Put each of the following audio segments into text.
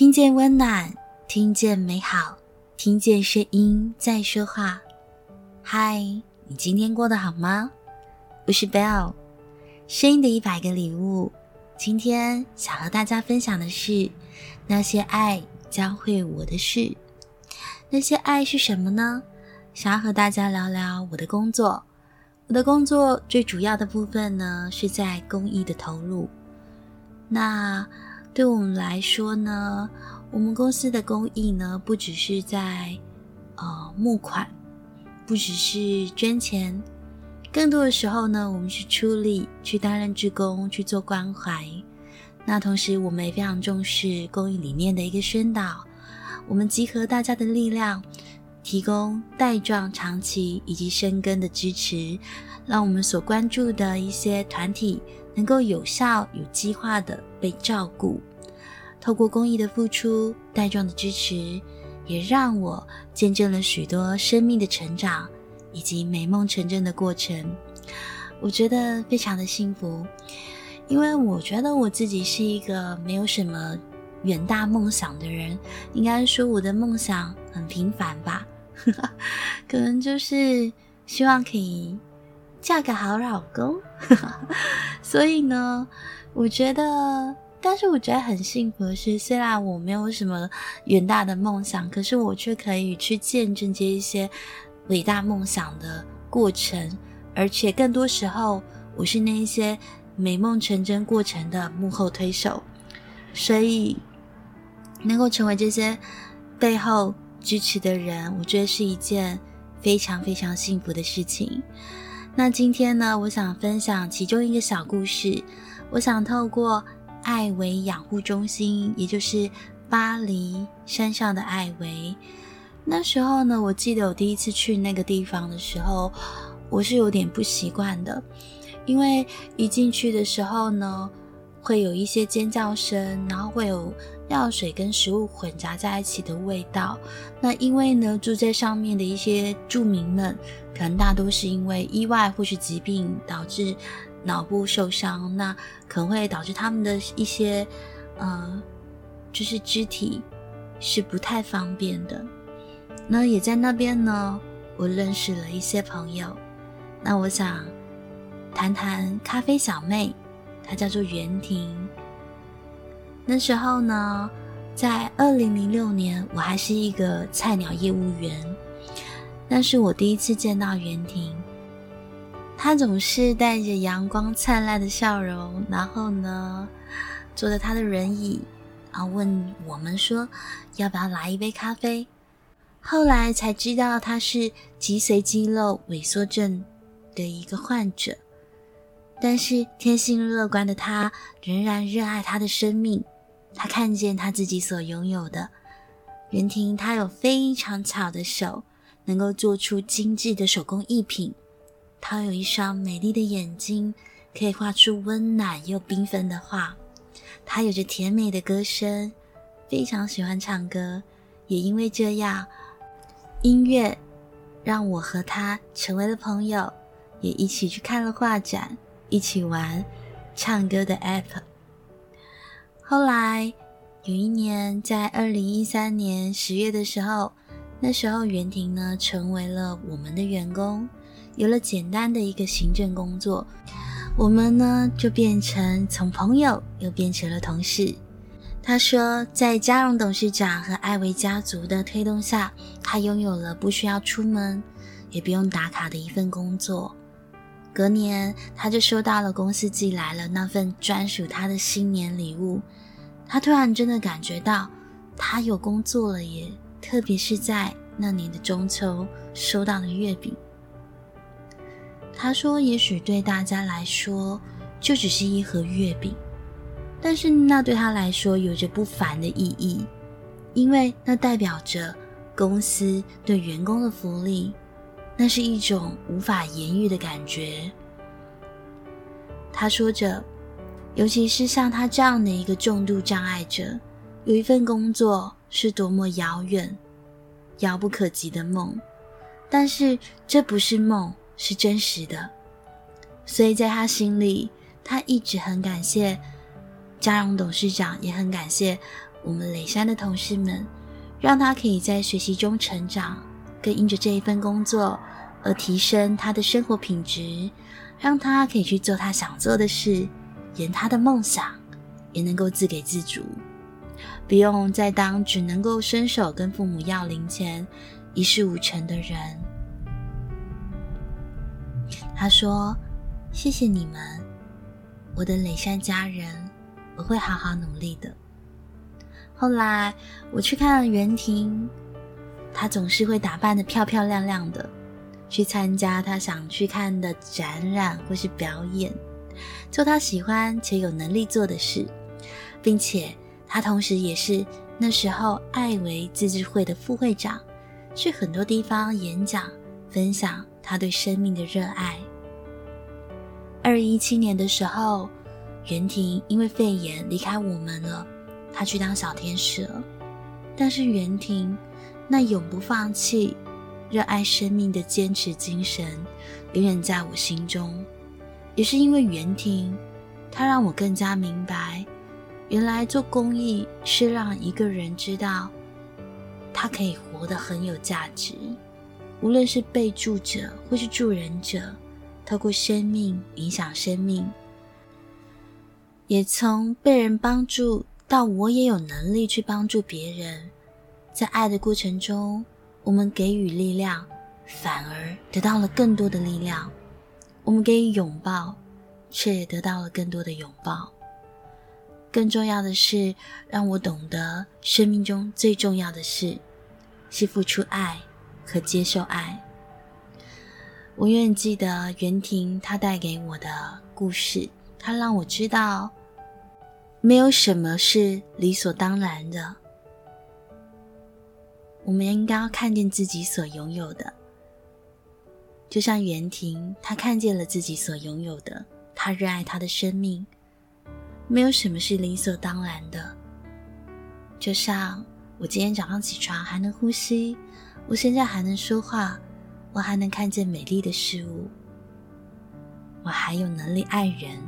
听见温暖，听见美好，听见声音在说话。嗨，你今天过得好吗？我是 Bell，声音的一百个礼物。今天想和大家分享的是那些爱教会我的事。那些爱是什么呢？想要和大家聊聊我的工作。我的工作最主要的部分呢，是在公益的投入。那对我们来说呢，我们公司的公益呢，不只是在呃募款，不只是捐钱，更多的时候呢，我们是出力去担任志工，去做关怀。那同时，我们也非常重视公益理念的一个宣导。我们集合大家的力量，提供带状、长期以及深耕的支持，让我们所关注的一些团体。能够有效、有计划地被照顾，透过公益的付出、带状的支持，也让我见证了许多生命的成长以及美梦成真的过程。我觉得非常的幸福，因为我觉得我自己是一个没有什么远大梦想的人，应该说我的梦想很平凡吧，可能就是希望可以。嫁个好老公，所以呢，我觉得，但是我觉得很幸福的是，虽然我没有什么远大的梦想，可是我却可以去见证这一些伟大梦想的过程，而且更多时候，我是那一些美梦成真过程的幕后推手，所以能够成为这些背后支持的人，我觉得是一件非常非常幸福的事情。那今天呢，我想分享其中一个小故事。我想透过艾维养护中心，也就是巴黎山上的艾维。那时候呢，我记得我第一次去那个地方的时候，我是有点不习惯的，因为一进去的时候呢，会有一些尖叫声，然后会有药水跟食物混杂在一起的味道。那因为呢，住在上面的一些住民们，可能大多是因为意外或是疾病导致脑部受伤，那可能会导致他们的一些呃，就是肢体是不太方便的。那也在那边呢，我认识了一些朋友。那我想谈谈咖啡小妹，她叫做袁婷。那时候呢，在二零零六年，我还是一个菜鸟业务员。那是我第一次见到袁婷，她总是带着阳光灿烂的笑容，然后呢，坐着她的轮椅，然后问我们说要不要来一杯咖啡。后来才知道她是脊髓肌肉萎缩症的一个患者，但是天性乐观的她仍然热爱她的生命。他看见他自己所拥有的，袁婷，她有非常巧的手，能够做出精致的手工艺品。她有一双美丽的眼睛，可以画出温暖又缤纷的画。她有着甜美的歌声，非常喜欢唱歌。也因为这样，音乐让我和她成为了朋友，也一起去看了画展，一起玩唱歌的 app。后来有一年，在二零一三年十月的时候，那时候袁婷呢成为了我们的员工，有了简单的一个行政工作，我们呢就变成从朋友又变成了同事。他说，在嘉荣董事长和艾维家族的推动下，他拥有了不需要出门，也不用打卡的一份工作。隔年，他就收到了公司寄来了那份专属他的新年礼物。他突然真的感觉到，他有工作了耶！特别是在那年的中秋收到的月饼。他说：“也许对大家来说，就只是一盒月饼，但是那对他来说有着不凡的意义，因为那代表着公司对员工的福利，那是一种无法言喻的感觉。”他说着。尤其是像他这样的一个重度障碍者，有一份工作是多么遥远、遥不可及的梦。但是这不是梦，是真实的。所以在他心里，他一直很感谢嘉荣董事长，也很感谢我们磊山的同事们，让他可以在学习中成长，更因着这一份工作而提升他的生活品质，让他可以去做他想做的事，圆他的梦想，也能够自给自足，不用再当只能够伸手跟父母要零钱、一事无成的人。他说：“谢谢你们，我的磊山家人，我会好好努力的。”后来我去看了袁婷，她总是会打扮得漂漂亮亮的，去参加她想去看的展览或是表演，做他喜欢且有能力做的事，并且他同时也是那时候艾维自治会的副会长，去很多地方演讲，分享他对生命的热爱。二零一七年的时候，袁婷因为肺炎离开我们了。他去当小天使了，但是袁婷那永不放弃、热爱生命的坚持精神，永远在我心中。也是因为袁婷，她让我更加明白，原来做公益是让一个人知道，他可以活得很有价值。无论是被助者或是助人者，透过生命影响生命，也从被人帮助。到我也有能力去帮助别人，在爱的过程中，我们给予力量，反而得到了更多的力量；我们给予拥抱，却也得到了更多的拥抱。更重要的是，让我懂得生命中最重要的事是付出爱和接受爱。我永远记得袁婷她带给我的故事，她让我知道。没有什么是理所当然的，我们应该要看见自己所拥有的。就像袁婷，她看见了自己所拥有的，她热爱她的生命。没有什么是理所当然的。就像我今天早上起床还能呼吸，我现在还能说话，我还能看见美丽的事物，我还有能力爱人。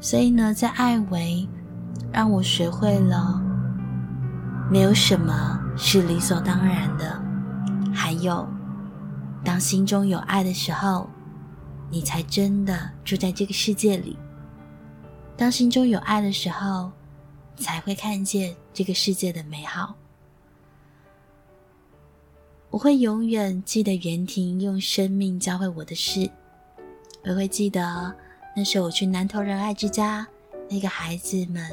所以呢，在爱维，让我学会了没有什么是理所当然的。还有，当心中有爱的时候，你才真的住在这个世界里。当心中有爱的时候，才会看见这个世界的美好。我会永远记得袁婷用生命教会我的事，我会记得。那是我去南投仁爱之家，那个孩子们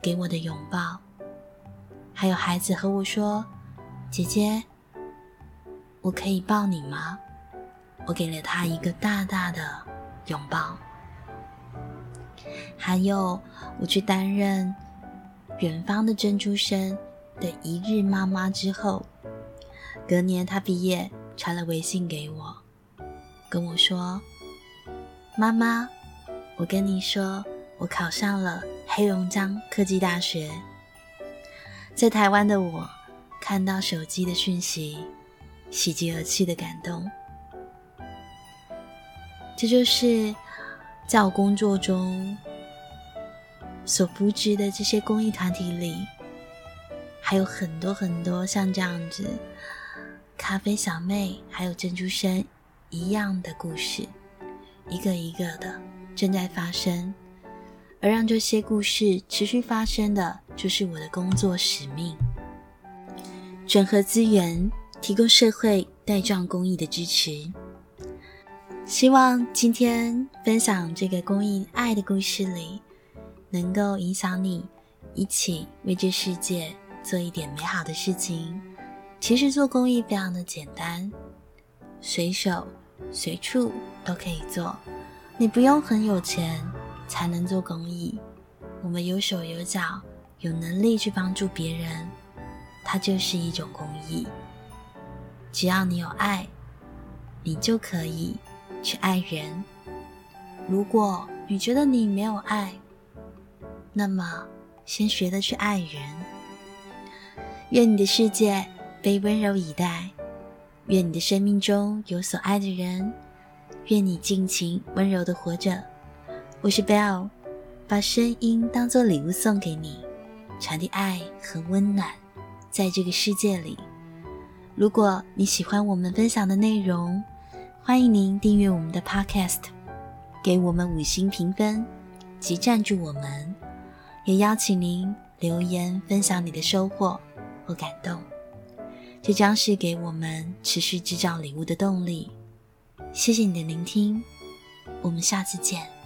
给我的拥抱，还有孩子和我说：“姐姐，我可以抱你吗？”我给了他一个大大的拥抱。还有我去担任远方的珍珠生的一日妈妈之后，隔年他毕业传了微信给我，跟我说。妈妈，我跟你说，我考上了黑龙江科技大学。在台湾的我，看到手机的讯息，喜极而泣的感动。这就是在我工作中所扶植的这些公益团体里，还有很多很多像这样子咖啡小妹，还有珍珠生一样的故事。一个一个的正在发生，而让这些故事持续发生的，就是我的工作使命。整合资源，提供社会带状公益的支持。希望今天分享这个公益爱的故事里，能够影响你，一起为这世界做一点美好的事情。其实做公益非常的简单，随手。随处都可以做，你不用很有钱才能做公益。我们有手有脚，有能力去帮助别人，它就是一种公益。只要你有爱，你就可以去爱人。如果你觉得你没有爱，那么先学着去爱人。愿你的世界被温柔以待。愿你的生命中有所爱的人，愿你尽情温柔的活着。我是 Bell，把声音当作礼物送给你，传递爱和温暖，在这个世界里。如果你喜欢我们分享的内容，欢迎您订阅我们的 Podcast，给我们五星评分及赞助我们，也邀请您留言分享你的收获或感动，这将是给我们持续制造礼物的动力。谢谢你的聆听，我们下次见。